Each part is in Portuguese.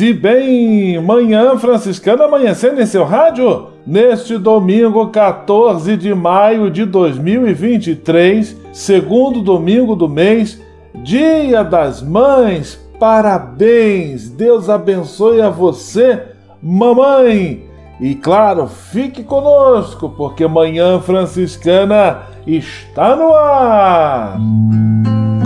E bem! Manhã Franciscana amanhecendo em seu rádio? Neste domingo 14 de maio de 2023, segundo domingo do mês, Dia das Mães. Parabéns! Deus abençoe a você, mamãe! E claro, fique conosco, porque Manhã Franciscana está no ar!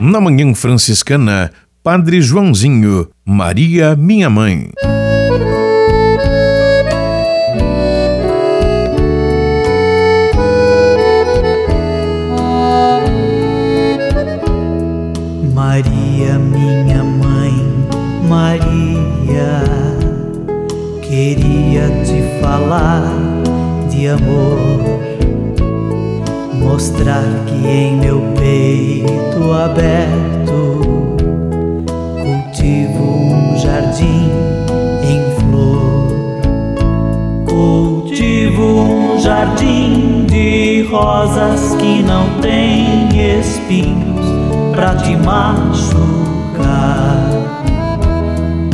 Na Manhã Franciscana, Padre Joãozinho, Maria, minha mãe. Maria, minha mãe, Maria, queria te falar de amor mostrar que em meu peito aberto cultivo um jardim em flor, cultivo um jardim de rosas que não tem espinhos pra te machucar.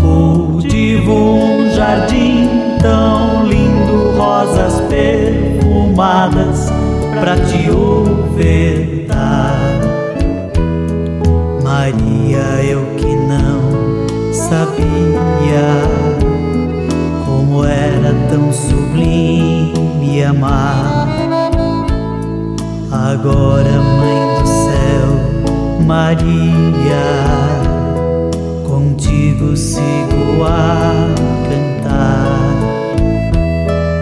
Cultivo um jardim tão lindo, rosas perfumadas pra te ofertar. Maria, eu que não sabia como era tão sublime amar. Agora, Mãe do céu, Maria, contigo sigo a cantar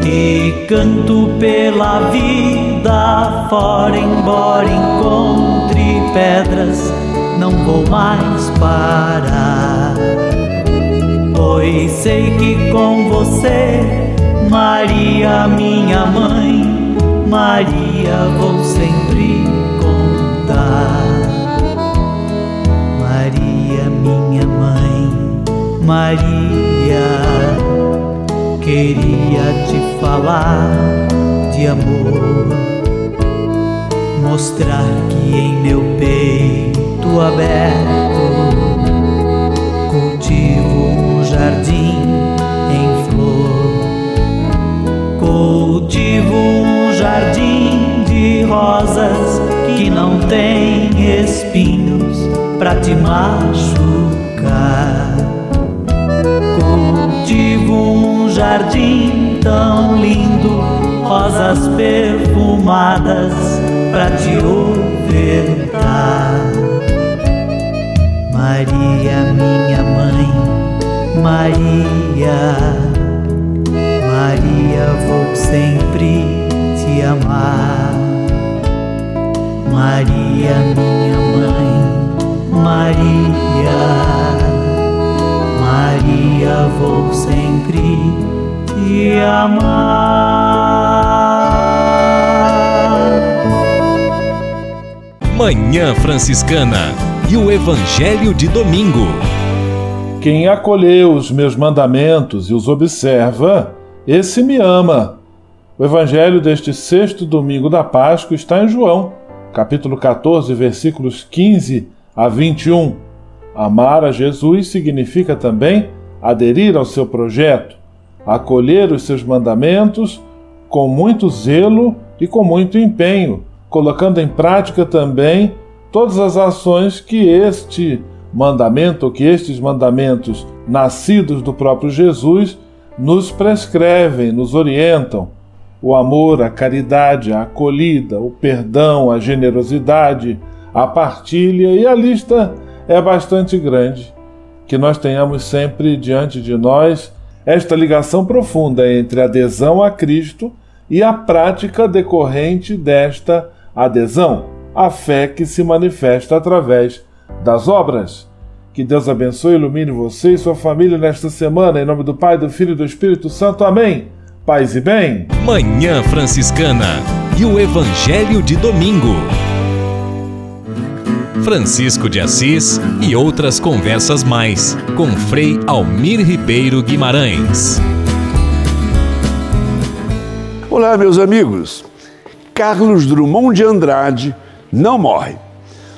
e canto pela vida fora, embora encontre pedras, não vou mais parar. Pois sei que com você, Maria, minha mãe, Maria, vou sempre contar. Maria, minha mãe, Maria queria te falar de amor, mostrar que em meu peito aberto cultivo um jardim em flor, cultivo um jardim de rosas que não tem espinhos para te machucar. Cultivo um jardim tão lindo, rosas perfumadas pra te ofertar. Maria, minha mãe, Maria, Maria, vou sempre te amar. Maria, minha mãe, Maria, Maria, vou sempre te amar. Manhã Franciscana e o Evangelho de Domingo. Quem acolheu os meus mandamentos e os observa, esse me ama. O Evangelho deste sexto domingo da Páscoa está em João, capítulo 14, versículos 15 a 21. Amar a Jesus significa também aderir ao seu projeto, acolher os seus mandamentos com muito zelo e com muito empenho colocando em prática também todas as ações que este mandamento, que estes mandamentos nascidos do próprio Jesus nos prescrevem, nos orientam. O amor, a caridade, a acolhida, o perdão, a generosidade, a partilha e a lista é bastante grande. Que nós tenhamos sempre diante de nós esta ligação profunda entre a adesão a Cristo e a prática decorrente desta adesão à fé que se manifesta através das obras. Que Deus abençoe e ilumine você e sua família nesta semana, em nome do Pai, do Filho e do Espírito Santo. Amém. Paz e bem. Manhã Franciscana e o Evangelho de Domingo. Francisco de Assis e outras conversas mais com Frei Almir Ribeiro Guimarães. Olá, meus amigos. Carlos Drummond de Andrade não morre.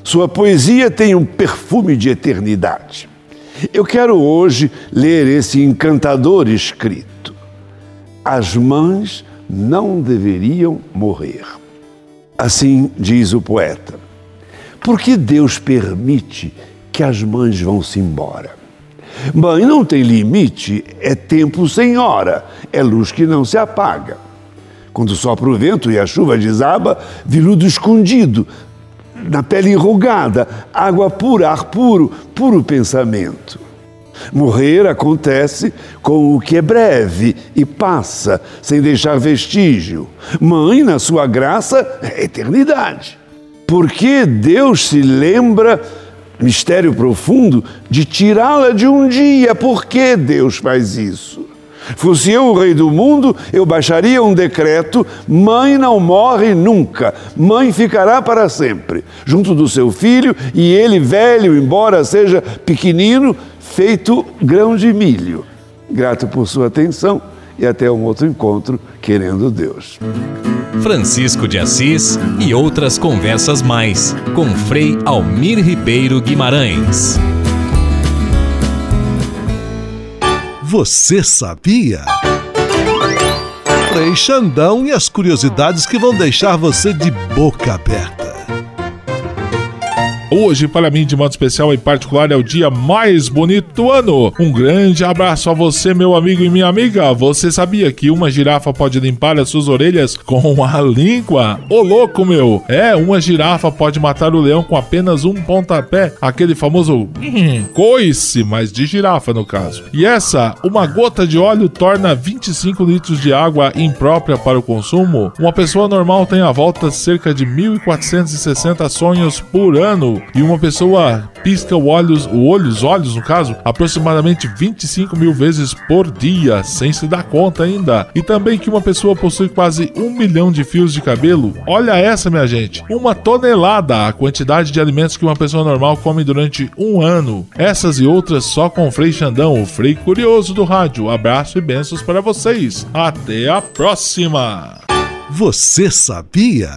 Sua poesia tem um perfume de eternidade. Eu quero hoje ler esse encantador escrito. As mães não deveriam morrer. Assim diz o poeta. Por que Deus permite que as mães vão-se embora? Mãe não tem limite, é tempo sem hora, é luz que não se apaga. Quando sopra o vento e a chuva desaba, viludo escondido, na pele enrugada, água pura, ar puro, puro pensamento. Morrer acontece com o que é breve e passa, sem deixar vestígio. Mãe, na sua graça, é eternidade. Porque Deus se lembra, mistério profundo, de tirá-la de um dia? Por que Deus faz isso? Fosse eu o rei do mundo, eu baixaria um decreto: mãe não morre nunca, mãe ficará para sempre, junto do seu filho, e ele, velho, embora seja pequenino, feito grão de milho. Grato por sua atenção e até um outro encontro, querendo Deus. Francisco de Assis e outras conversas mais, com Frei Almir Ribeiro Guimarães. Você sabia? Frei Xandão e as curiosidades que vão deixar você de boca aberta. Hoje, para mim, de modo especial em particular, é o dia mais bonito do ano. Um grande abraço a você, meu amigo e minha amiga. Você sabia que uma girafa pode limpar as suas orelhas com a língua? Ô louco, meu! É, uma girafa pode matar o leão com apenas um pontapé, aquele famoso hum, coice, mas de girafa no caso. E essa, uma gota de óleo torna 25 litros de água imprópria para o consumo. Uma pessoa normal tem à volta cerca de 1.460 sonhos por ano e uma pessoa pisca o olhos, o os olhos no caso, aproximadamente 25 mil vezes por dia, sem se dar conta ainda. E também que uma pessoa possui quase um milhão de fios de cabelo. Olha essa, minha gente, uma tonelada a quantidade de alimentos que uma pessoa normal come durante um ano. Essas e outras só com o Frei Xandão, o Frei Curioso do rádio. Abraço e bênçãos para vocês. Até a próxima! Você sabia?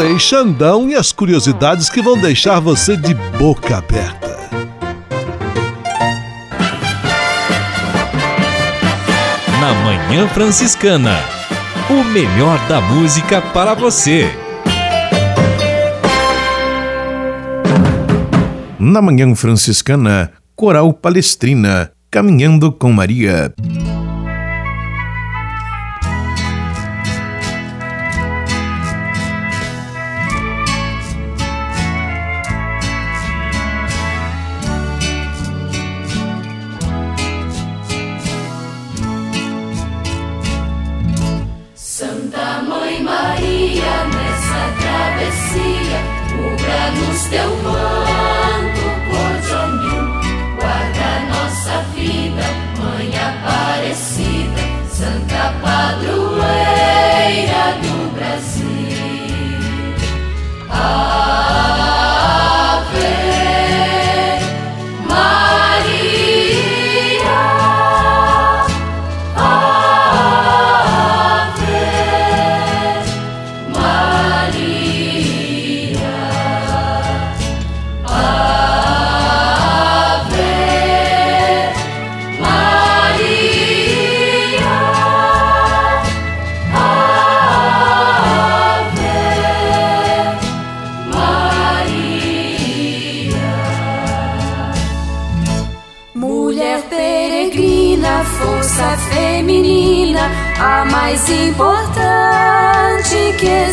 Frei Xandão e as curiosidades que vão deixar você de boca aberta. Na Manhã Franciscana, o melhor da música para você. Na Manhã Franciscana, Coral Palestrina, Caminhando com Maria.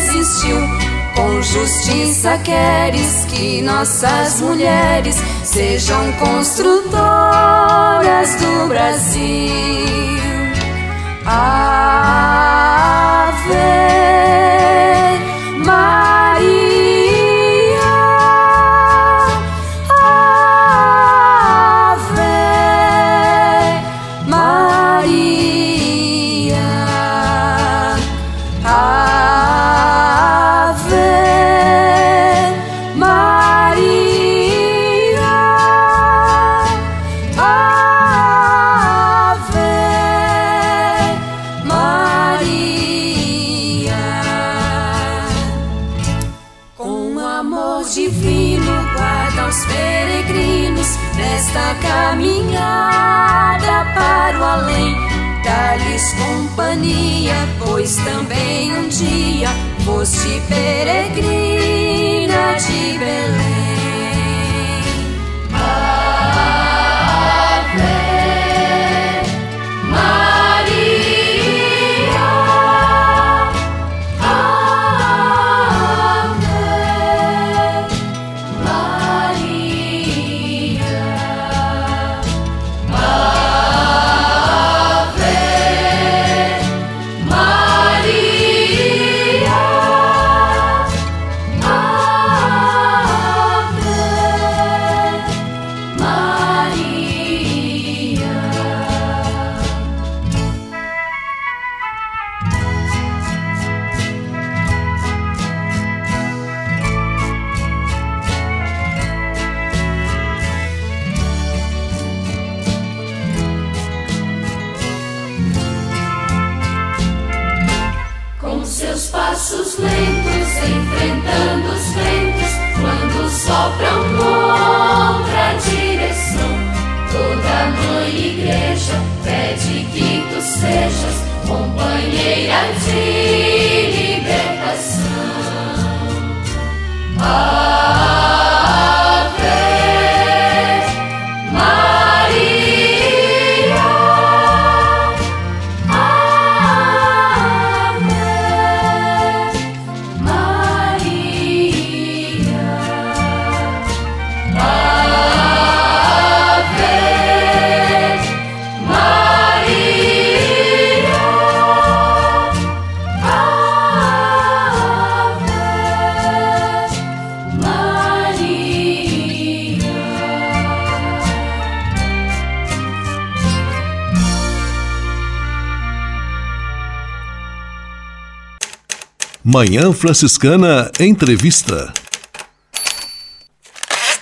Existiu. Com justiça queres que nossas mulheres sejam construtoras do Brasil. Ave Maria. lentos, enfrentando os ventos, quando sopram contra a direção. Toda mãe igreja pede que tu sejas companheira de libertação. Ah, Manhã Franciscana Entrevista.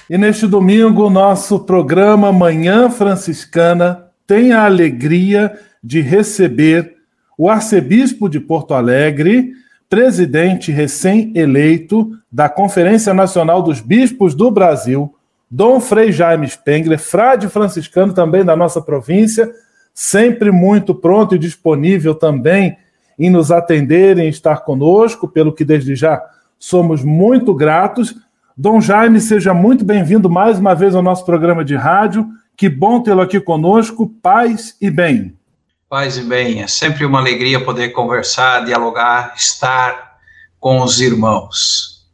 E neste domingo, nosso programa Manhã Franciscana tem a alegria de receber o arcebispo de Porto Alegre, presidente recém-eleito da Conferência Nacional dos Bispos do Brasil, Dom Frei Jaime Spengler, frade franciscano também da nossa província, sempre muito pronto e disponível também em nos atender, em estar conosco, pelo que desde já somos muito gratos. Dom Jaime, seja muito bem-vindo mais uma vez ao nosso programa de rádio. Que bom tê-lo aqui conosco. Paz e bem. Paz e bem. É sempre uma alegria poder conversar, dialogar, estar com os irmãos.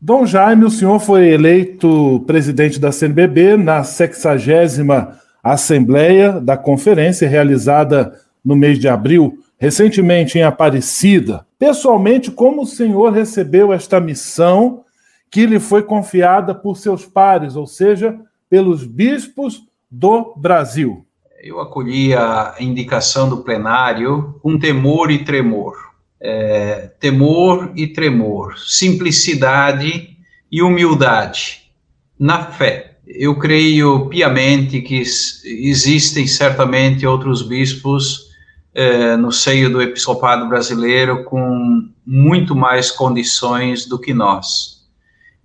Dom Jaime, o senhor foi eleito presidente da CNBB na 60 Assembleia da Conferência, realizada no mês de abril recentemente em Aparecida. Pessoalmente, como o senhor recebeu esta missão que lhe foi confiada por seus pares, ou seja, pelos bispos do Brasil. Eu acolhi a indicação do plenário com temor e tremor. É, temor e tremor, simplicidade e humildade na fé. Eu creio piamente que existem certamente outros bispos é, no seio do episcopado brasileiro com muito mais condições do que nós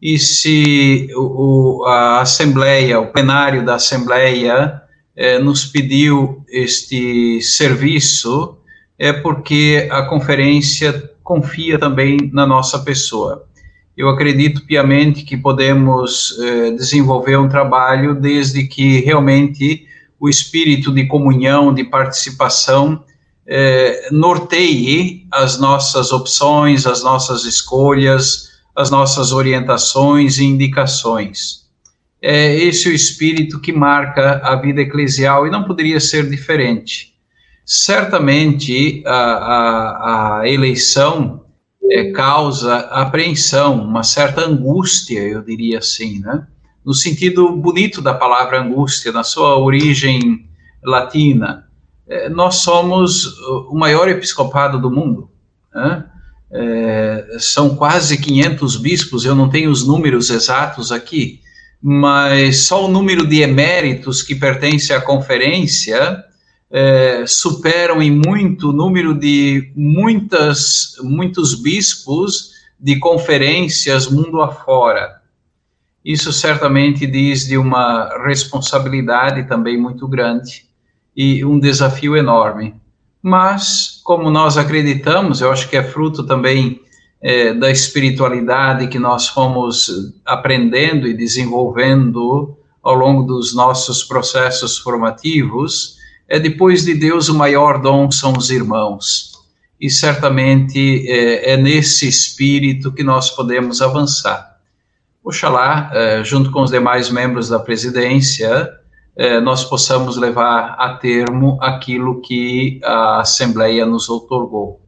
e se o, a Assembleia, o plenário da Assembleia, eh, nos pediu este serviço, é porque a conferência confia também na nossa pessoa. Eu acredito piamente que podemos eh, desenvolver um trabalho desde que realmente o espírito de comunhão, de participação, eh, norteie as nossas opções, as nossas escolhas, as nossas orientações e indicações. É esse o espírito que marca a vida eclesial e não poderia ser diferente. Certamente a, a, a eleição é, causa apreensão, uma certa angústia, eu diria assim, né? No sentido bonito da palavra angústia, na sua origem latina. É, nós somos o maior episcopado do mundo. Né? É, são quase 500 bispos, eu não tenho os números exatos aqui, mas só o número de eméritos que pertence à conferência é, superam em muito o número de muitas, muitos bispos de conferências mundo afora. Isso certamente diz de uma responsabilidade também muito grande e um desafio enorme mas como nós acreditamos, eu acho que é fruto também é, da espiritualidade que nós fomos aprendendo e desenvolvendo ao longo dos nossos processos formativos, é depois de Deus o maior dom são os irmãos. E certamente é, é nesse espírito que nós podemos avançar. Oxalá, é, junto com os demais membros da presidência, eh, nós possamos levar a termo aquilo que a Assembleia nos otorgou.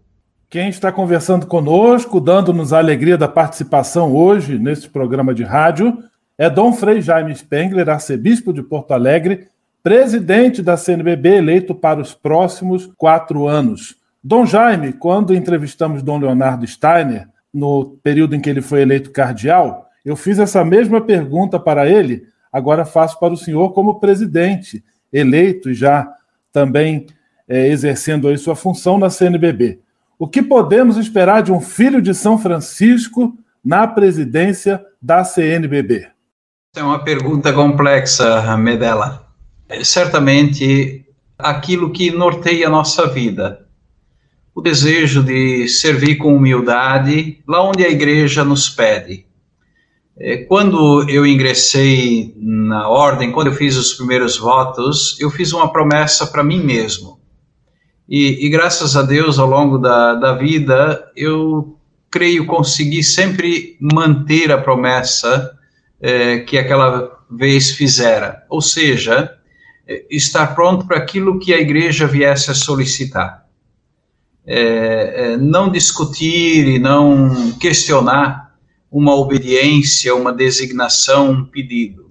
Quem está conversando conosco, dando-nos a alegria da participação hoje neste programa de rádio, é Dom Frei Jaime Spengler, arcebispo de Porto Alegre, presidente da CNBB, eleito para os próximos quatro anos. Dom Jaime, quando entrevistamos Dom Leonardo Steiner, no período em que ele foi eleito cardeal, eu fiz essa mesma pergunta para ele agora faço para o senhor como presidente, eleito e já também é, exercendo aí sua função na CNBB. O que podemos esperar de um filho de São Francisco na presidência da CNBB? É uma pergunta complexa, Medela. É, certamente, aquilo que norteia a nossa vida, o desejo de servir com humildade, lá onde a igreja nos pede, quando eu ingressei na ordem, quando eu fiz os primeiros votos, eu fiz uma promessa para mim mesmo. E, e, graças a Deus, ao longo da, da vida, eu creio conseguir sempre manter a promessa é, que aquela vez fizera. Ou seja, é, estar pronto para aquilo que a igreja viesse a solicitar. É, é não discutir e não questionar uma obediência, uma designação, um pedido.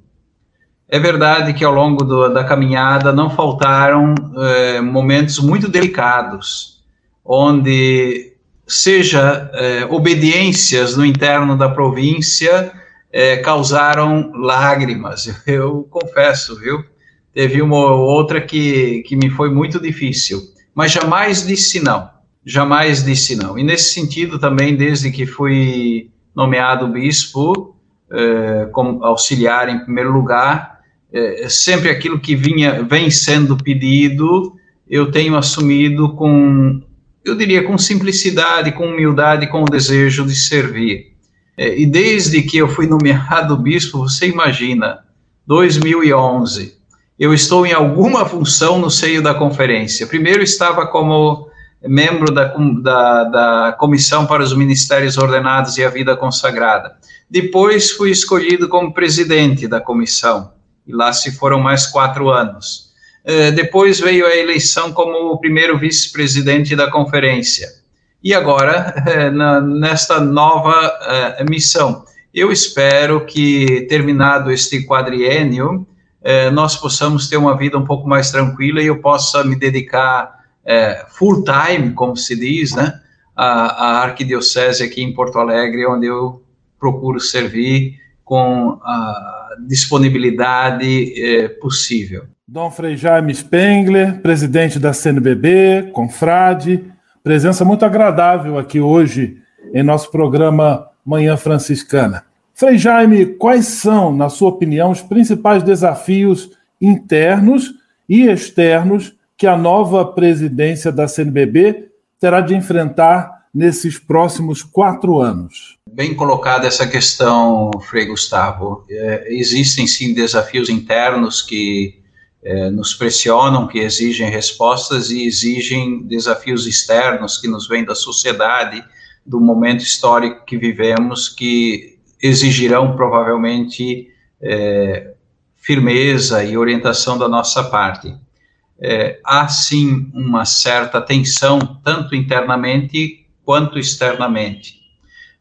É verdade que ao longo do, da caminhada não faltaram é, momentos muito delicados, onde seja é, obediências no interno da província é, causaram lágrimas. Eu confesso, viu? Teve uma outra que, que me foi muito difícil, mas jamais disse não, jamais disse não. E nesse sentido também, desde que fui nomeado bispo eh, como auxiliar em primeiro lugar, eh, sempre aquilo que vinha, vem sendo pedido, eu tenho assumido com, eu diria, com simplicidade, com humildade, com o desejo de servir. Eh, e desde que eu fui nomeado bispo, você imagina, 2011, eu estou em alguma função no seio da conferência. Primeiro estava como membro da, da, da Comissão para os Ministérios Ordenados e a Vida Consagrada. Depois fui escolhido como presidente da comissão, e lá se foram mais quatro anos. Uh, depois veio a eleição como o primeiro vice-presidente da conferência. E agora, na, nesta nova uh, missão, Eu espero que, terminado este quadriênio, eh, nós possamos ter uma vida um pouco mais tranquila e eu possa me dedicar eh, full time, como se diz, né, à, à arquidiocese aqui em Porto Alegre, onde eu procuro servir com a disponibilidade eh, possível. Dom Frei Jaime Spengler, presidente da CNBB, confrade, presença muito agradável aqui hoje em nosso programa Manhã Franciscana. Frei Jaime, quais são, na sua opinião, os principais desafios internos e externos que a nova presidência da CNBB terá de enfrentar nesses próximos quatro anos? Bem colocada essa questão, Frei Gustavo. É, existem sim desafios internos que é, nos pressionam, que exigem respostas e exigem desafios externos que nos vêm da sociedade, do momento histórico que vivemos, que exigirão provavelmente é, firmeza e orientação da nossa parte. É, há sim uma certa tensão, tanto internamente quanto externamente.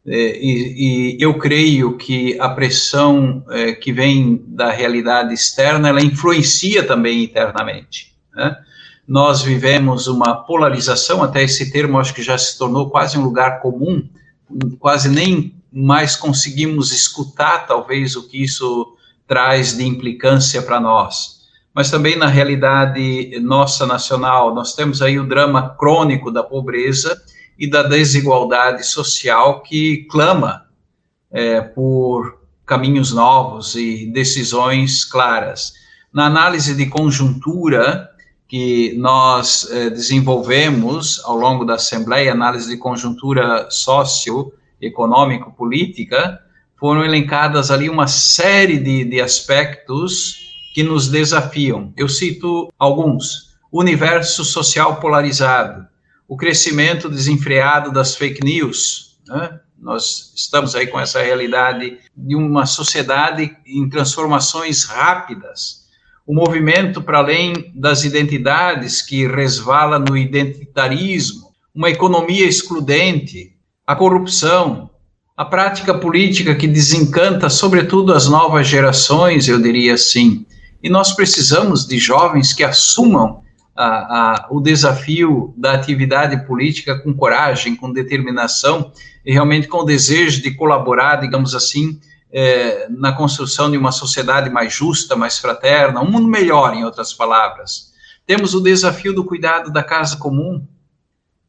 É, e, e, eu creio que a pressão é, que vem da realidade externa, ela influencia também internamente. Né? Nós vivemos uma polarização, até esse termo acho que já se tornou quase um lugar comum, quase nem mais conseguimos escutar, talvez, o que isso traz de implicância para nós. Mas também na realidade nossa nacional, nós temos aí o drama crônico da pobreza, e da desigualdade social que clama é, por caminhos novos e decisões claras. Na análise de conjuntura que nós é, desenvolvemos ao longo da Assembleia, análise de conjuntura socioeconômico-política, foram elencadas ali uma série de, de aspectos que nos desafiam. Eu cito alguns: universo social polarizado, o crescimento desenfreado das fake news. Né? Nós estamos aí com essa realidade de uma sociedade em transformações rápidas. O movimento para além das identidades que resvala no identitarismo, uma economia excludente, a corrupção, a prática política que desencanta, sobretudo, as novas gerações, eu diria assim. E nós precisamos de jovens que assumam a, a, o desafio da atividade política com coragem, com determinação e realmente com o desejo de colaborar, digamos assim, é, na construção de uma sociedade mais justa, mais fraterna, um mundo melhor, em outras palavras. Temos o desafio do cuidado da casa comum,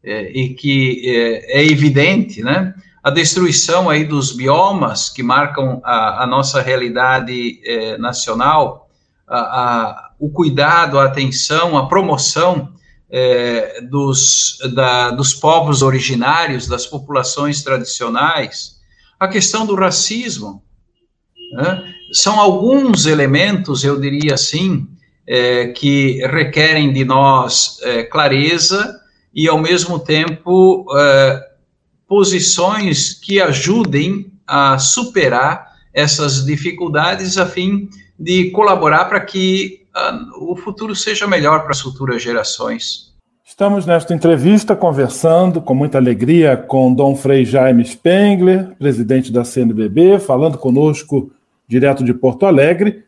é, e que é, é, evidente, né? A destruição aí dos biomas que marcam a, a nossa realidade nacional, a, a o cuidado, a atenção, a promoção é, dos, da, dos povos originários, das populações tradicionais, a questão do racismo. Né? São alguns elementos, eu diria assim, é, que requerem de nós é, clareza e, ao mesmo tempo, é, posições que ajudem a superar essas dificuldades a fim de colaborar para que o futuro seja melhor para as futuras gerações. Estamos nesta entrevista conversando com muita alegria com Dom Frei Jaime Spengler, presidente da CNBB, falando conosco direto de Porto Alegre.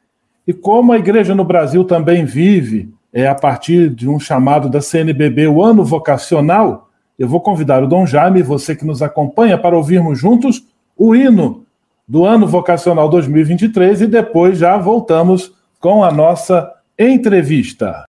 E como a igreja no Brasil também vive, é a partir de um chamado da CNBB, o ano vocacional, eu vou convidar o Dom Jaime, você que nos acompanha, para ouvirmos juntos o hino do ano vocacional 2023 e depois já voltamos com a nossa Entrevista.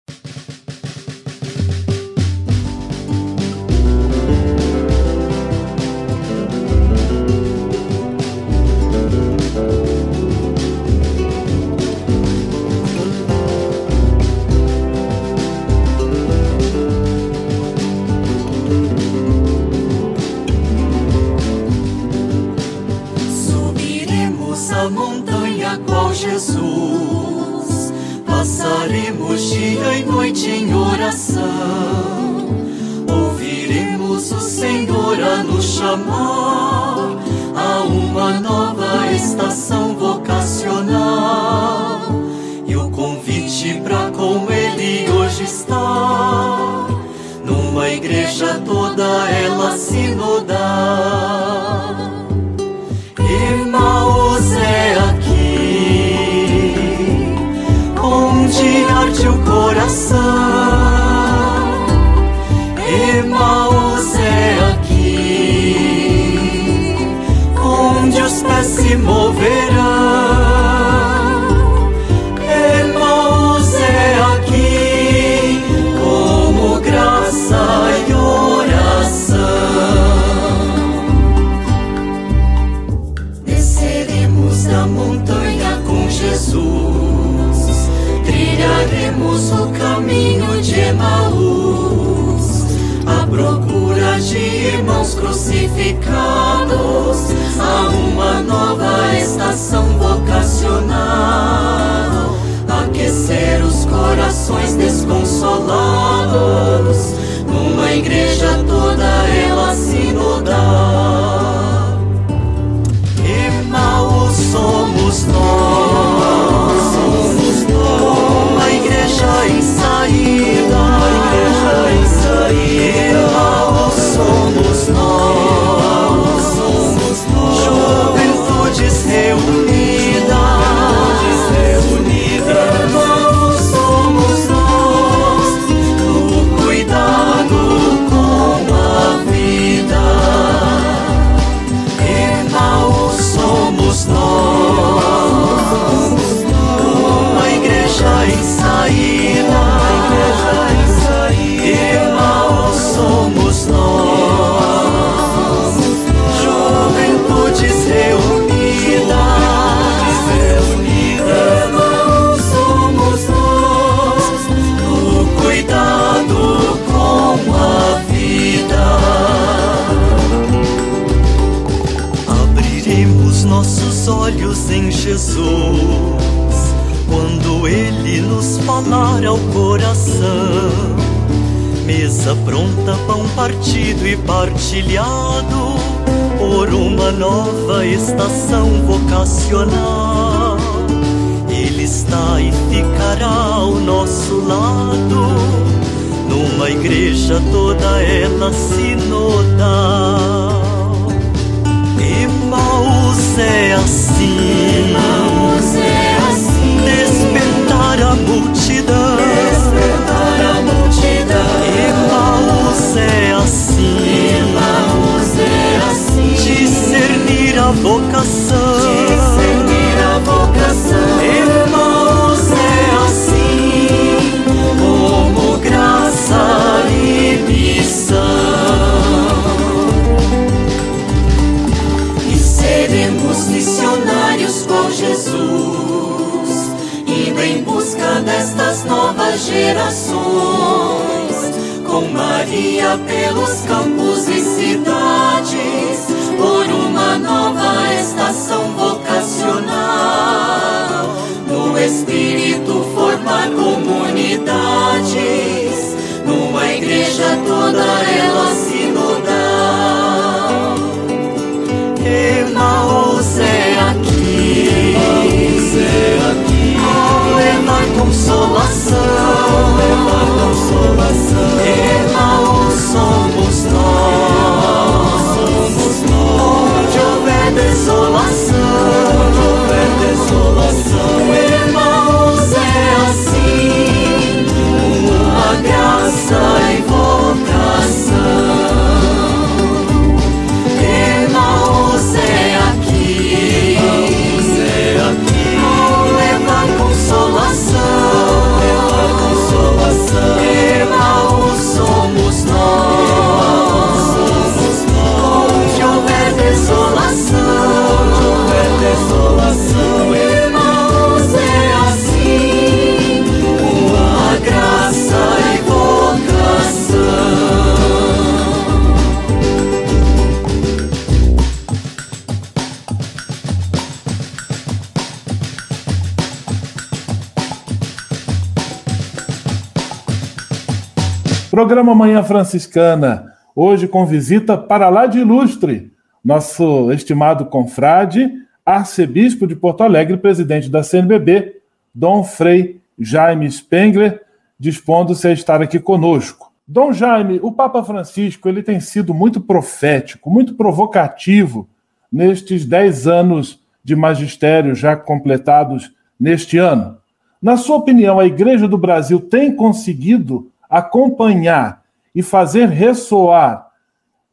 Programa Manhã Franciscana, hoje com visita para lá de ilustre, nosso estimado confrade, arcebispo de Porto Alegre, presidente da CNBB, Dom Frei Jaime Spengler, dispondo-se a estar aqui conosco. Dom Jaime, o Papa Francisco ele tem sido muito profético, muito provocativo nestes dez anos de magistério já completados neste ano. Na sua opinião, a Igreja do Brasil tem conseguido acompanhar e fazer ressoar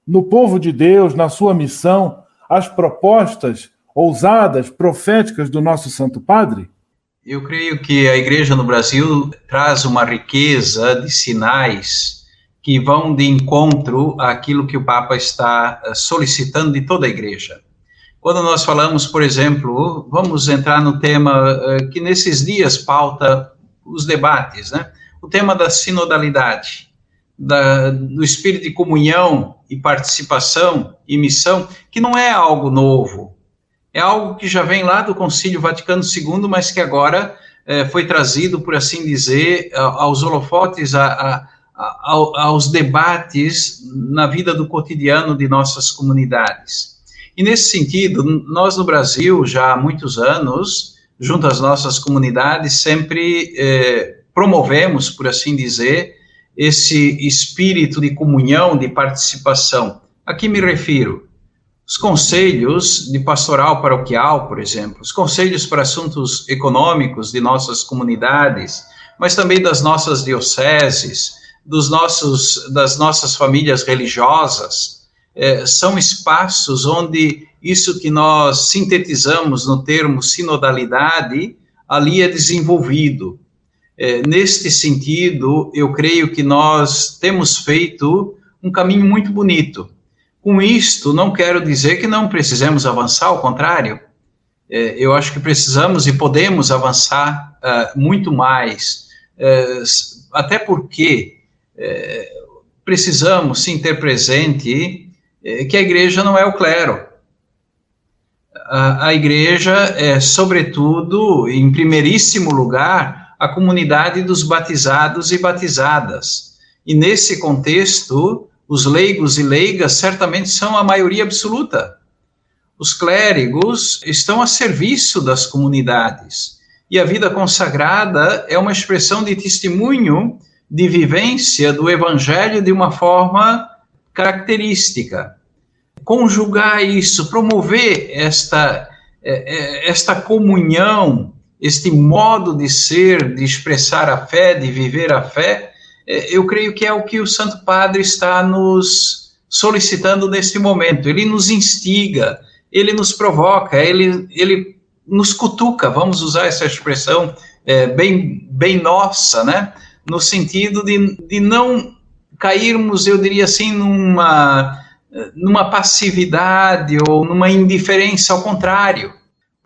no povo de Deus, na sua missão, as propostas ousadas, proféticas do nosso Santo Padre? Eu creio que a igreja no Brasil traz uma riqueza de sinais que vão de encontro àquilo que o Papa está eh, solicitando de toda a igreja. Quando nós falamos, por exemplo, vamos entrar no tema eh, que nesses dias pauta os debates, né? O tema da sinodalidade, da, do espírito de comunhão e participação e missão, que não é algo novo, é algo que já vem lá do Concílio Vaticano II, mas que agora é, foi trazido, por assim dizer, aos holofotes, a, a, a, aos debates na vida do cotidiano de nossas comunidades. E nesse sentido, nós no Brasil, já há muitos anos, junto às nossas comunidades, sempre é, promovemos, por assim dizer, esse espírito de comunhão, de participação. A que me refiro? Os conselhos de pastoral paroquial, por exemplo, os conselhos para assuntos econômicos de nossas comunidades, mas também das nossas dioceses, dos nossos, das nossas famílias religiosas, é, são espaços onde isso que nós sintetizamos no termo sinodalidade, ali é desenvolvido. É, neste sentido, eu creio que nós temos feito um caminho muito bonito. Com isto, não quero dizer que não precisemos avançar, ao contrário, é, eu acho que precisamos e podemos avançar uh, muito mais, uh, até porque uh, precisamos sim ter presente que a igreja não é o clero. A, a igreja é, sobretudo, em primeiríssimo lugar, a comunidade dos batizados e batizadas. E nesse contexto, os leigos e leigas certamente são a maioria absoluta. Os clérigos estão a serviço das comunidades. E a vida consagrada é uma expressão de testemunho, de vivência do evangelho de uma forma característica. Conjugar isso, promover esta, é, é, esta comunhão, este modo de ser, de expressar a fé, de viver a fé, é, eu creio que é o que o Santo Padre está nos solicitando neste momento. Ele nos instiga, ele nos provoca, ele, ele nos cutuca, vamos usar essa expressão é, bem, bem nossa, né? No sentido de, de não cairmos, eu diria assim, numa, numa passividade ou numa indiferença, ao contrário,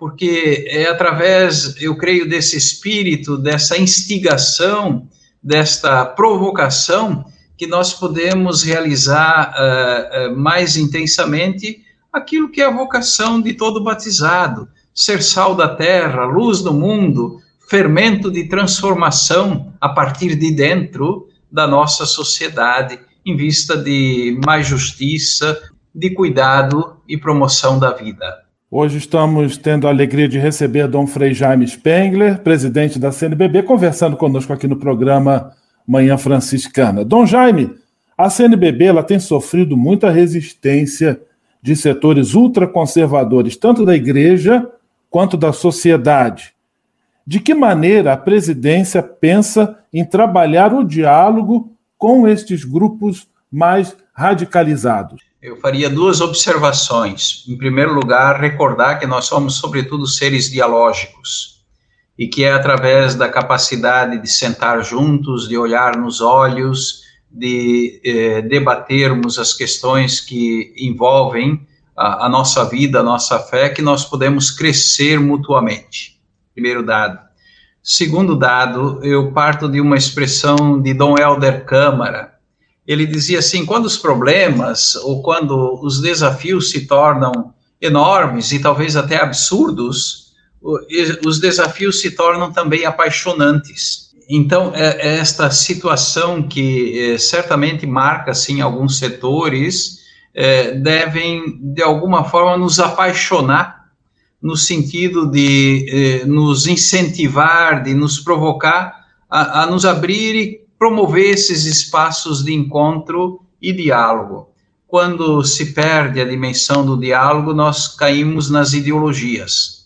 porque é através, eu creio, desse espírito, dessa instigação, desta provocação que nós podemos realizar uh, uh, mais intensamente aquilo que é a vocação de todo batizado, ser sal da terra, luz do mundo, fermento de transformação a partir de dentro da nossa sociedade, em vista de mais justiça, de cuidado e promoção da vida. Hoje estamos tendo a alegria de receber Dom Frei Jaime Spengler, presidente da CNBB, conversando conosco aqui no programa Manhã Franciscana. Dom Jaime, a CNBB ela tem sofrido muita resistência de setores ultraconservadores, tanto da igreja quanto da sociedade. De que maneira a presidência pensa em trabalhar o diálogo com estes grupos mais radicalizados? Eu faria duas observações. Em primeiro lugar, recordar que nós somos, sobretudo, seres dialógicos e que é através da capacidade de sentar juntos, de olhar nos olhos, de eh, debatermos as questões que envolvem a, a, nossa vida, a nossa fé, que nós podemos crescer mutuamente. Primeiro dado. Segundo dado, eu parto de uma expressão de Dom Helder Câmara, ele dizia assim: quando os problemas ou quando os desafios se tornam enormes e talvez até absurdos, os desafios se tornam também apaixonantes. Então, é, é esta situação que é, certamente marca assim, alguns setores é, devem, de alguma forma, nos apaixonar, no sentido de é, nos incentivar, de nos provocar a, a nos abrir e promover esses espaços de encontro e diálogo. Quando se perde a dimensão do diálogo, nós caímos nas ideologias.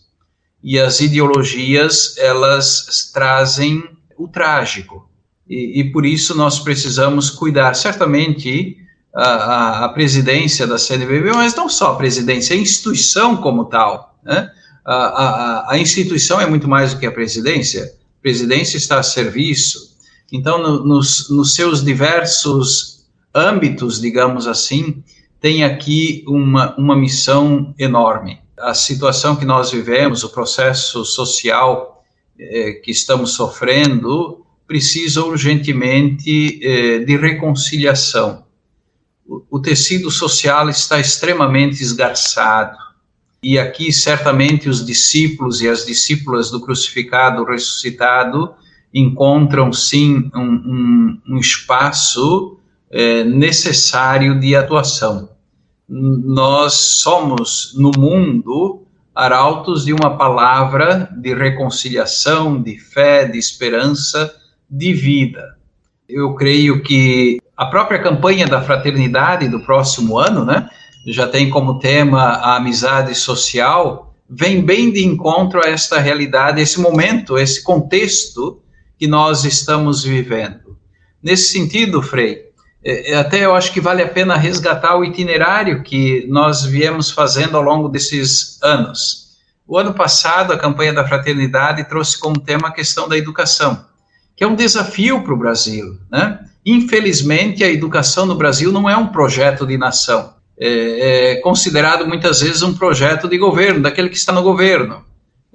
E as ideologias, elas trazem o trágico. E, e por isso nós precisamos cuidar. Certamente, a, a, presidência da CNBB, mas não só a presidência, a instituição como tal. Né? A, a, a, instituição é muito mais do que a presidência. A presidência está a serviço então, no, nos, nos seus diversos âmbitos, digamos assim, tem aqui uma, uma missão enorme. A situação que nós vivemos, o processo social eh, que estamos sofrendo, precisa urgentemente eh, de reconciliação. o, tecido social está extremamente esgarçado. E aqui, certamente, os discípulos e as discípulas do crucificado ressuscitado encontram, sim, um, um, um espaço é, necessário de atuação. Nós somos, no mundo, arautos de uma palavra de reconciliação, de fé, de esperança, de vida. Eu creio que a própria campanha da fraternidade do próximo ano, né, já tem como tema a amizade social, vem bem de encontro a esta realidade, esse momento, esse contexto que nós estamos vivendo. Nesse sentido, Frei, é, é, até eu acho que vale a pena resgatar o itinerário que nós viemos fazendo ao longo desses anos. O ano passado, a campanha da fraternidade trouxe como tema a questão da educação, que é um desafio para o Brasil, né? Infelizmente, a educação no Brasil não é um projeto de nação. É, é considerado muitas vezes um projeto de governo, daquele que está no governo.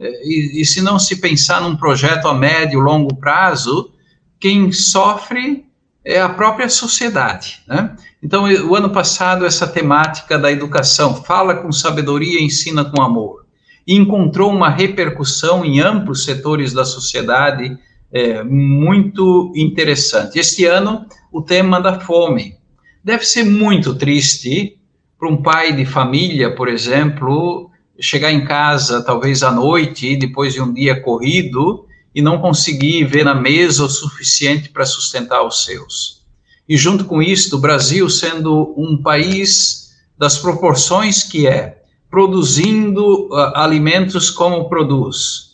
É, e, e, se não se pensar num projeto a médio, longo prazo, quem sofre é a própria sociedade. Né? Então, o ano passado, essa temática da educação, fala com sabedoria, ensina com amor, encontrou uma repercussão em amplos setores da sociedade é, muito interessante. Este ano, o tema da fome. Deve ser muito triste para um pai de família, por exemplo, chegar em casa talvez à noite, depois de um dia corrido, e não conseguir ver na mesa o suficiente para sustentar os seus. E junto com isso, o Brasil sendo um país das proporções que é, produzindo uh, alimentos como produz,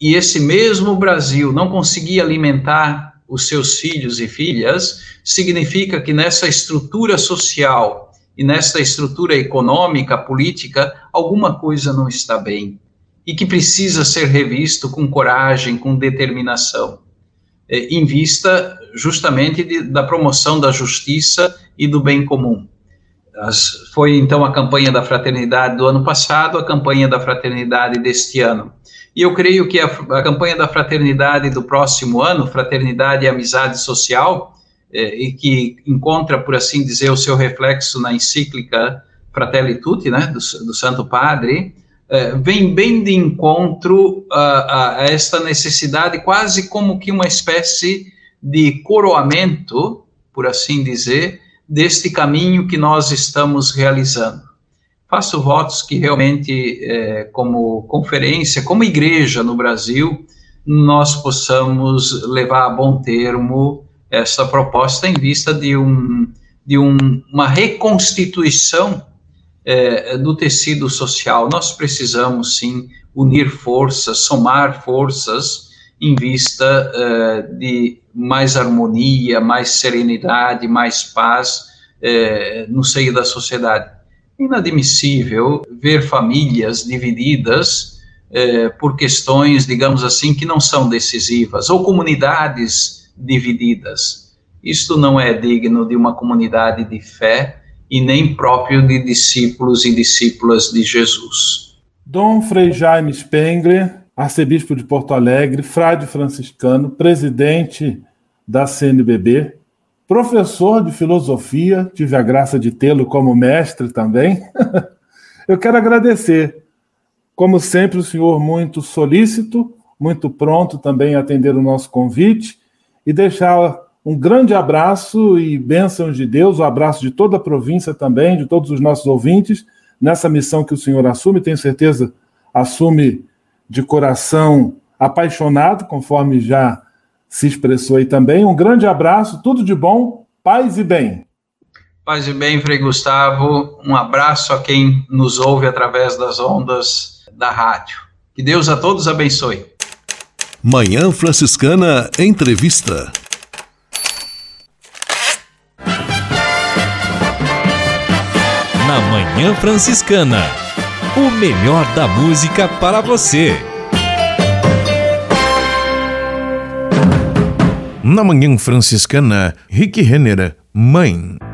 e esse mesmo Brasil não conseguir alimentar os seus filhos e filhas, significa que nessa estrutura social e nessa estrutura econômica, política, alguma coisa não está bem e que precisa ser revisto com coragem, com determinação, é, em vista justamente de, da promoção da justiça e do bem comum. As, foi então a campanha da fraternidade do ano passado, a campanha da fraternidade deste ano. E eu creio que a, a campanha da fraternidade do próximo ano, Fraternidade e Amizade Social, é, e que encontra, por assim dizer, o seu reflexo na encíclica Fratelli Tutti, né, do, do Santo Padre, é, vem bem de encontro a, a, esta necessidade, quase como que uma espécie de coroamento, por assim dizer, deste caminho que nós estamos realizando. Faço votos que realmente, é, como conferência, como igreja no Brasil, nós possamos levar a bom termo essa proposta em vista de, um, de um, uma reconstituição é, do tecido social. Nós precisamos, sim, unir forças, somar forças em vista é, de mais harmonia, mais serenidade, mais paz é, no seio da sociedade inadmissível ver famílias divididas eh, por questões, digamos assim, que não são decisivas, ou comunidades divididas. Isto não é digno de uma comunidade de fé e nem próprio de discípulos e discípulas de Jesus. Dom Frei Jaime Spengler, arcebispo de Porto Alegre, frade franciscano, presidente da CNBB, professor de filosofia, tive a graça de tê-lo como mestre também. Eu quero agradecer. Como sempre, o senhor muito solícito, muito pronto também a atender o nosso convite e deixar um grande abraço e bênçãos de Deus, o um abraço de toda a província também, de todos os nossos ouvintes, nessa missão que o senhor assume, tenho certeza, assume de coração apaixonado, conforme já se expressou aí também. Um grande abraço, tudo de bom, paz e bem. Paz e bem, Frei Gustavo. Um abraço a quem nos ouve através das ondas da rádio. Que Deus a todos abençoe. Manhã Franciscana Entrevista. Na Manhã Franciscana, o melhor da música para você. Na Manhã Franciscana, Rick Renner, Mãe. Mãe,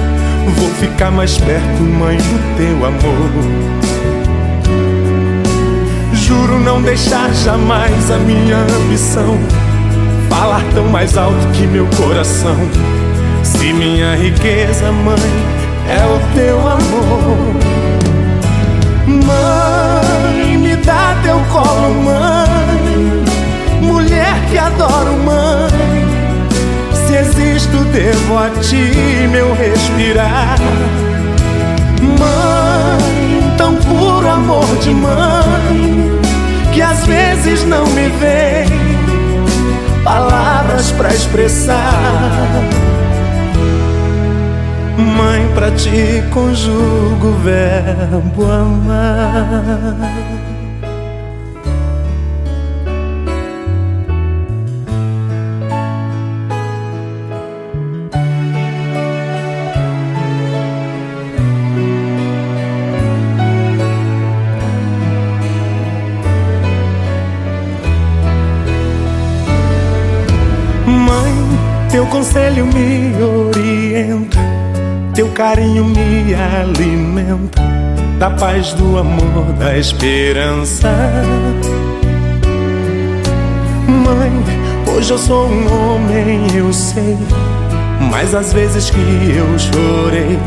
vou ficar mais perto, mãe, do teu amor. Juro não deixar jamais a minha ambição falar tão mais alto que meu coração. Se minha riqueza, mãe, é o teu amor. Mãe, me dá teu colo, mãe. Mulher que adoro, mãe. Existo, devo a ti meu respirar. Mãe, tão puro amor de mãe, que às vezes não me vem palavras para expressar. Mãe, pra ti conjugo o verbo amar. Conselho me orienta, teu carinho me alimenta, da paz, do amor, da esperança. Mãe, hoje eu sou um homem, eu sei, mas às vezes que eu chorei,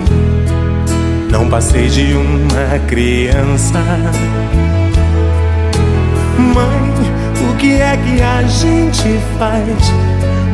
não passei de uma criança. Mãe, o que é que a gente faz?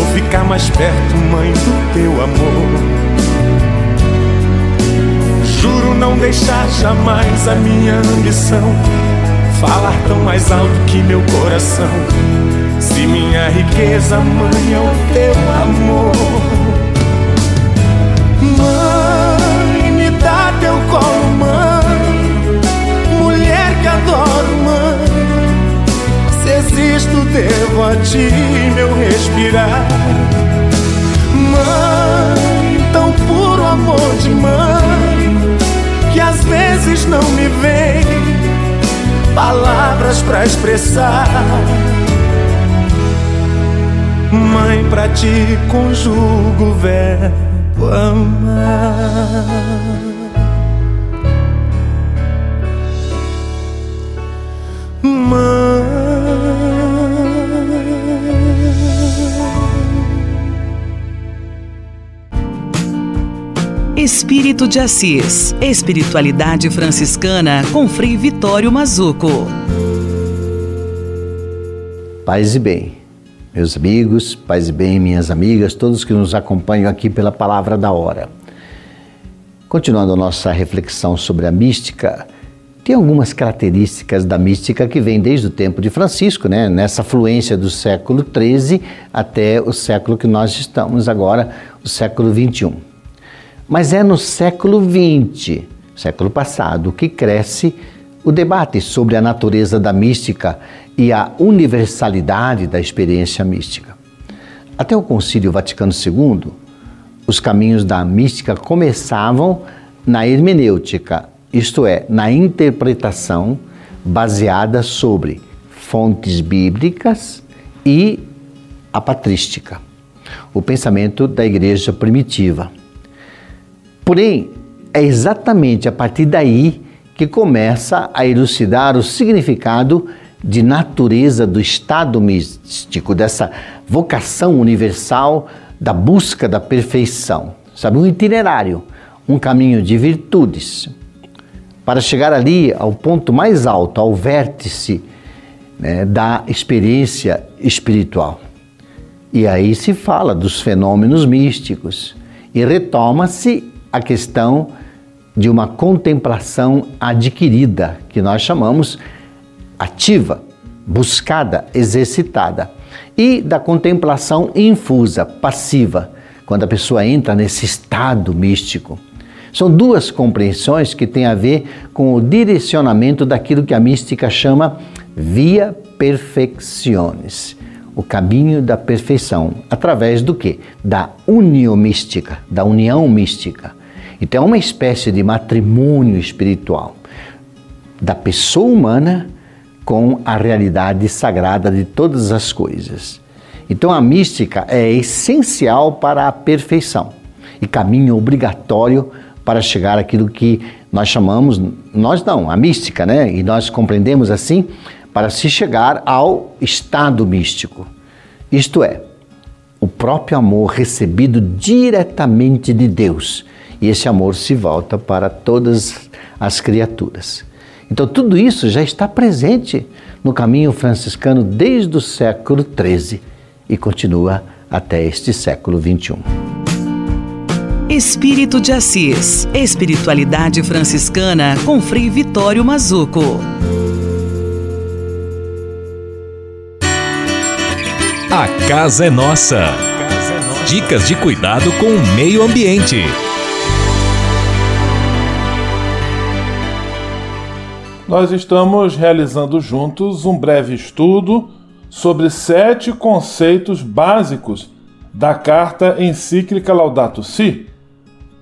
Vou ficar mais perto, mãe, do teu amor. Juro não deixar jamais a minha ambição falar tão mais alto que meu coração. Se minha riqueza, mãe, é o teu amor. Mãe, existo, devo a ti meu respirar. Mãe, tão puro amor de mãe, que às vezes não me vem palavras para expressar. Mãe, pra ti conjugo o verbo amar. Espírito de Assis. Espiritualidade franciscana com Frei Vitório Mazuco. Paz e bem. Meus amigos, paz e bem, minhas amigas, todos que nos acompanham aqui pela palavra da hora. Continuando a nossa reflexão sobre a mística, tem algumas características da mística que vem desde o tempo de Francisco, né? nessa fluência do século XIII até o século que nós estamos agora, o século XXI. Mas é no século XX, século passado, que cresce o debate sobre a natureza da mística e a universalidade da experiência mística. Até o Concílio Vaticano II, os caminhos da mística começavam na hermenêutica, isto é, na interpretação baseada sobre fontes bíblicas e a patrística, o pensamento da igreja primitiva. Porém, é exatamente a partir daí que começa a elucidar o significado de natureza do estado místico, dessa vocação universal da busca da perfeição. Sabe, um itinerário, um caminho de virtudes. Para chegar ali ao ponto mais alto, ao vértice né, da experiência espiritual. E aí se fala dos fenômenos místicos e retoma-se a questão de uma contemplação adquirida, que nós chamamos ativa, buscada, exercitada, e da contemplação infusa, passiva, quando a pessoa entra nesse estado místico. São duas compreensões que têm a ver com o direcionamento daquilo que a mística chama via perfecciones, o caminho da perfeição, através do que? Da união mística, da união mística. Então é uma espécie de matrimônio espiritual da pessoa humana com a realidade sagrada de todas as coisas. Então a mística é essencial para a perfeição e caminho obrigatório para chegar àquilo que nós chamamos, nós não, a mística, né? E nós compreendemos assim, para se chegar ao estado místico. Isto é, o próprio amor recebido diretamente de Deus. E esse amor se volta para todas as criaturas. Então, tudo isso já está presente no caminho franciscano desde o século XIII e continua até este século XXI. Espírito de Assis. Espiritualidade franciscana com Frei Vitório Mazuco. A casa é nossa. Dicas de cuidado com o meio ambiente. Nós estamos realizando juntos um breve estudo sobre sete conceitos básicos da carta encíclica Laudato Si.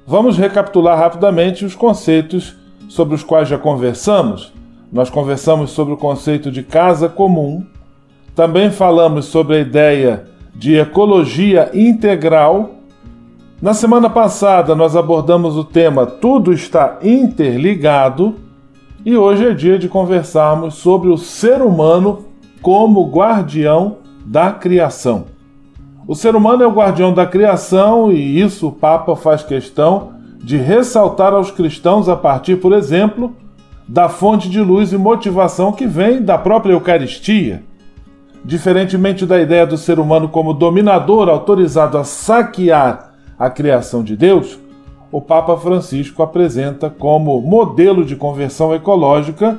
Vamos recapitular rapidamente os conceitos sobre os quais já conversamos. Nós conversamos sobre o conceito de casa comum, também falamos sobre a ideia de ecologia integral. Na semana passada, nós abordamos o tema Tudo está interligado e hoje é dia de conversarmos sobre o ser humano como guardião da criação. O ser humano é o guardião da criação e isso o Papa faz questão de ressaltar aos cristãos a partir, por exemplo, da fonte de luz e motivação que vem da própria Eucaristia. Diferentemente da ideia do ser humano como dominador autorizado a saquear a criação de Deus, o Papa Francisco apresenta como modelo de conversão ecológica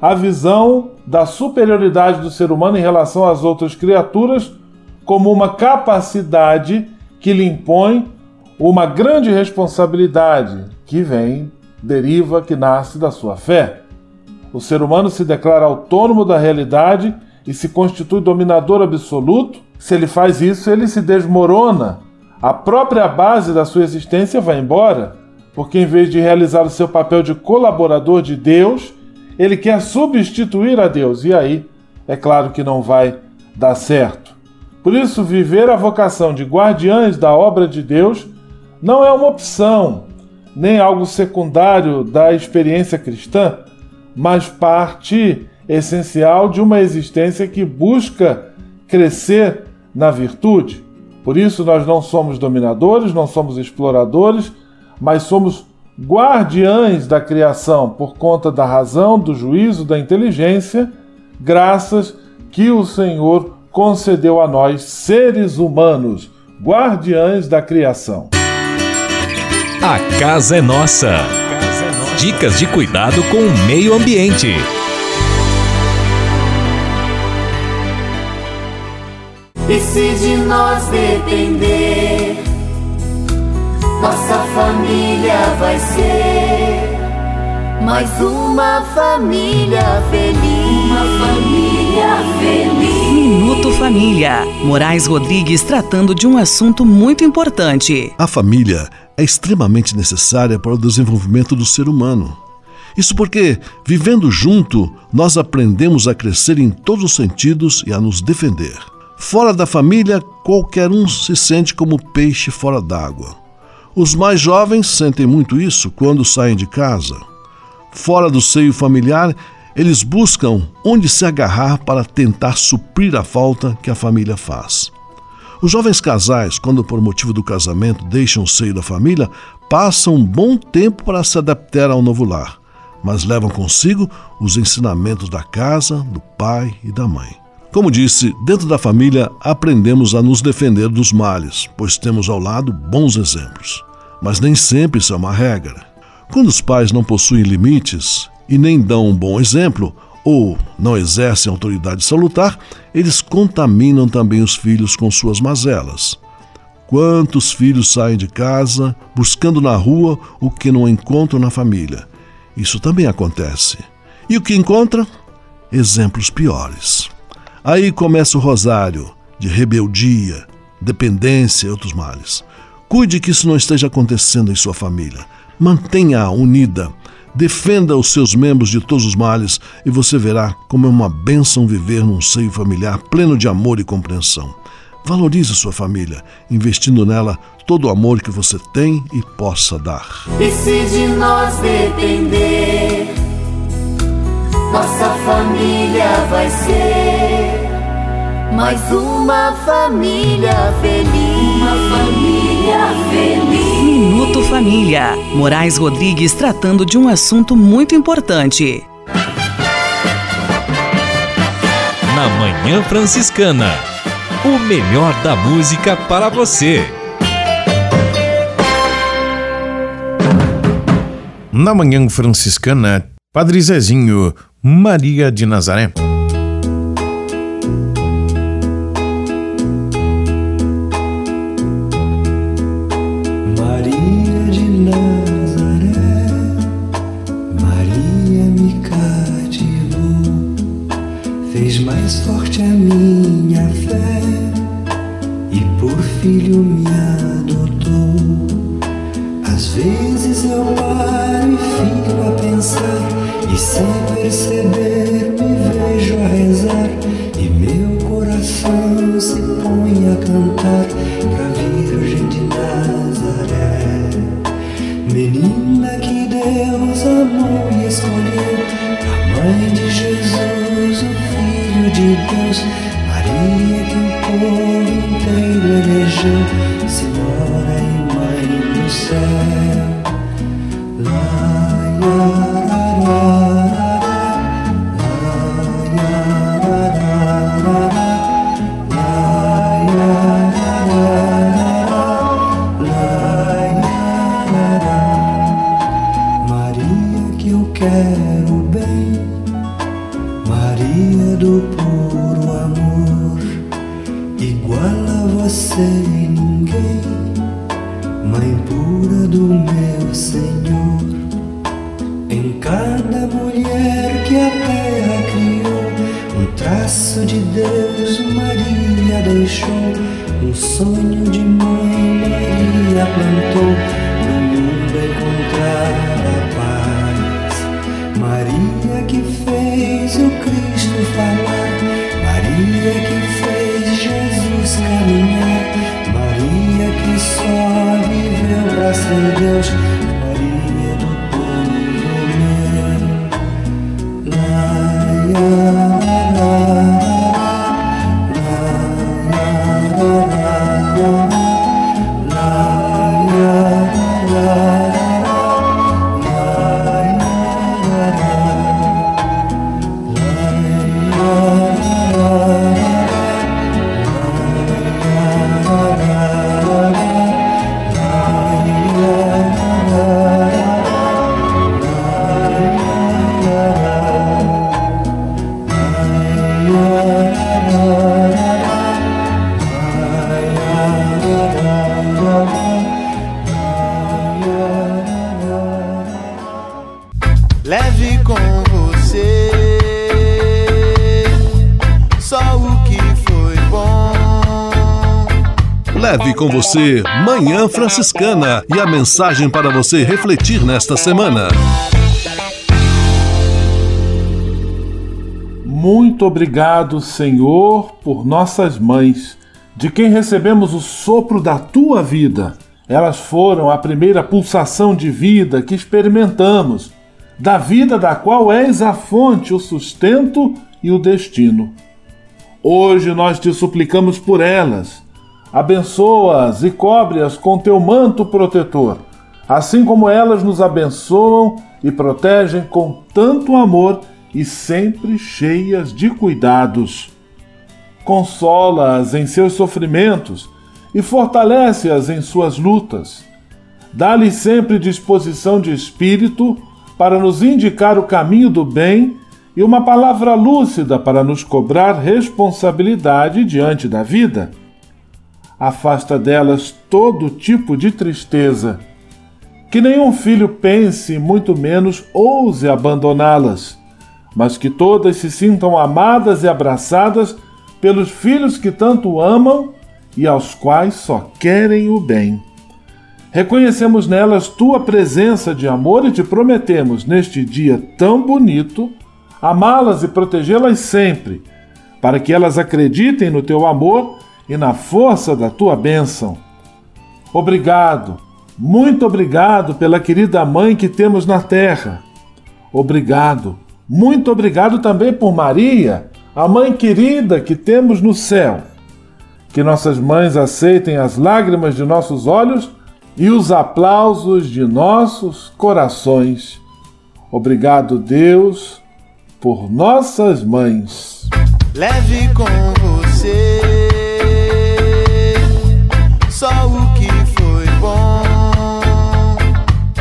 a visão da superioridade do ser humano em relação às outras criaturas como uma capacidade que lhe impõe uma grande responsabilidade que vem, deriva, que nasce da sua fé. O ser humano se declara autônomo da realidade e se constitui dominador absoluto. Se ele faz isso, ele se desmorona a própria base da sua existência vai embora, porque em vez de realizar o seu papel de colaborador de Deus, ele quer substituir a Deus, e aí é claro que não vai dar certo. Por isso, viver a vocação de guardiães da obra de Deus não é uma opção, nem algo secundário da experiência cristã, mas parte essencial de uma existência que busca crescer na virtude. Por isso, nós não somos dominadores, não somos exploradores, mas somos guardiães da criação por conta da razão, do juízo, da inteligência, graças que o Senhor concedeu a nós, seres humanos, guardiães da criação. A casa é nossa. Dicas de cuidado com o meio ambiente. E se de nós depender, nossa família vai ser mais uma família feliz. Uma família feliz. Minuto Família. Moraes Rodrigues tratando de um assunto muito importante. A família é extremamente necessária para o desenvolvimento do ser humano. Isso porque, vivendo junto, nós aprendemos a crescer em todos os sentidos e a nos defender. Fora da família, qualquer um se sente como peixe fora d'água. Os mais jovens sentem muito isso quando saem de casa. Fora do seio familiar, eles buscam onde se agarrar para tentar suprir a falta que a família faz. Os jovens casais, quando por motivo do casamento deixam o seio da família, passam um bom tempo para se adaptar ao novo lar, mas levam consigo os ensinamentos da casa, do pai e da mãe. Como disse, dentro da família aprendemos a nos defender dos males, pois temos ao lado bons exemplos. Mas nem sempre isso é uma regra. Quando os pais não possuem limites e nem dão um bom exemplo, ou não exercem autoridade salutar, eles contaminam também os filhos com suas mazelas. Quantos filhos saem de casa buscando na rua o que não encontram na família? Isso também acontece. E o que encontram? Exemplos piores. Aí começa o rosário de rebeldia, dependência e outros males. Cuide que isso não esteja acontecendo em sua família. Mantenha-a unida. Defenda os seus membros de todos os males e você verá como é uma bênção viver num seio familiar pleno de amor e compreensão. Valorize sua família, investindo nela todo o amor que você tem e possa dar. E se de nós depender, nossa família vai ser mais uma família feliz. Uma família feliz. Minuto Família. Moraes Rodrigues tratando de um assunto muito importante. Na Manhã Franciscana. O melhor da música para você. Na Manhã Franciscana, Padre Zezinho, Maria de Nazaré. Maria de Nazaré, Maria me cativou, fez mais forte a minha fé e por filho me adotou. Às vezes eu paro e fico a pensar, e sem perceber me vejo a rezar, de Deus, Maria que o povo inteiro elegeu, Senhora e Mãe do céu. Lá, lá, lá, eu quero bem, Maria do puro a você Manhã Franciscana e a mensagem para você refletir nesta semana. Muito obrigado, Senhor, por nossas mães, de quem recebemos o sopro da tua vida. Elas foram a primeira pulsação de vida que experimentamos, da vida da qual és a fonte, o sustento e o destino. Hoje nós te suplicamos por elas. Abençoa-as e cobre-as com teu manto protetor, assim como elas nos abençoam e protegem com tanto amor e sempre cheias de cuidados. Consola-as em seus sofrimentos e fortalece-as em suas lutas. Dá-lhes sempre disposição de espírito para nos indicar o caminho do bem e uma palavra lúcida para nos cobrar responsabilidade diante da vida. Afasta delas todo tipo de tristeza. Que nenhum filho pense, muito menos ouse abandoná-las mas que todas se sintam amadas e abraçadas pelos filhos que tanto amam e aos quais só querem o bem. Reconhecemos nelas tua presença de amor e te prometemos, neste dia tão bonito, amá-las e protegê-las sempre, para que elas acreditem no teu amor e na força da tua bênção. Obrigado, muito obrigado pela querida mãe que temos na terra. Obrigado muito obrigado também por Maria, a mãe querida que temos no céu. Que nossas mães aceitem as lágrimas de nossos olhos e os aplausos de nossos corações. Obrigado, Deus, por nossas mães. Leve com você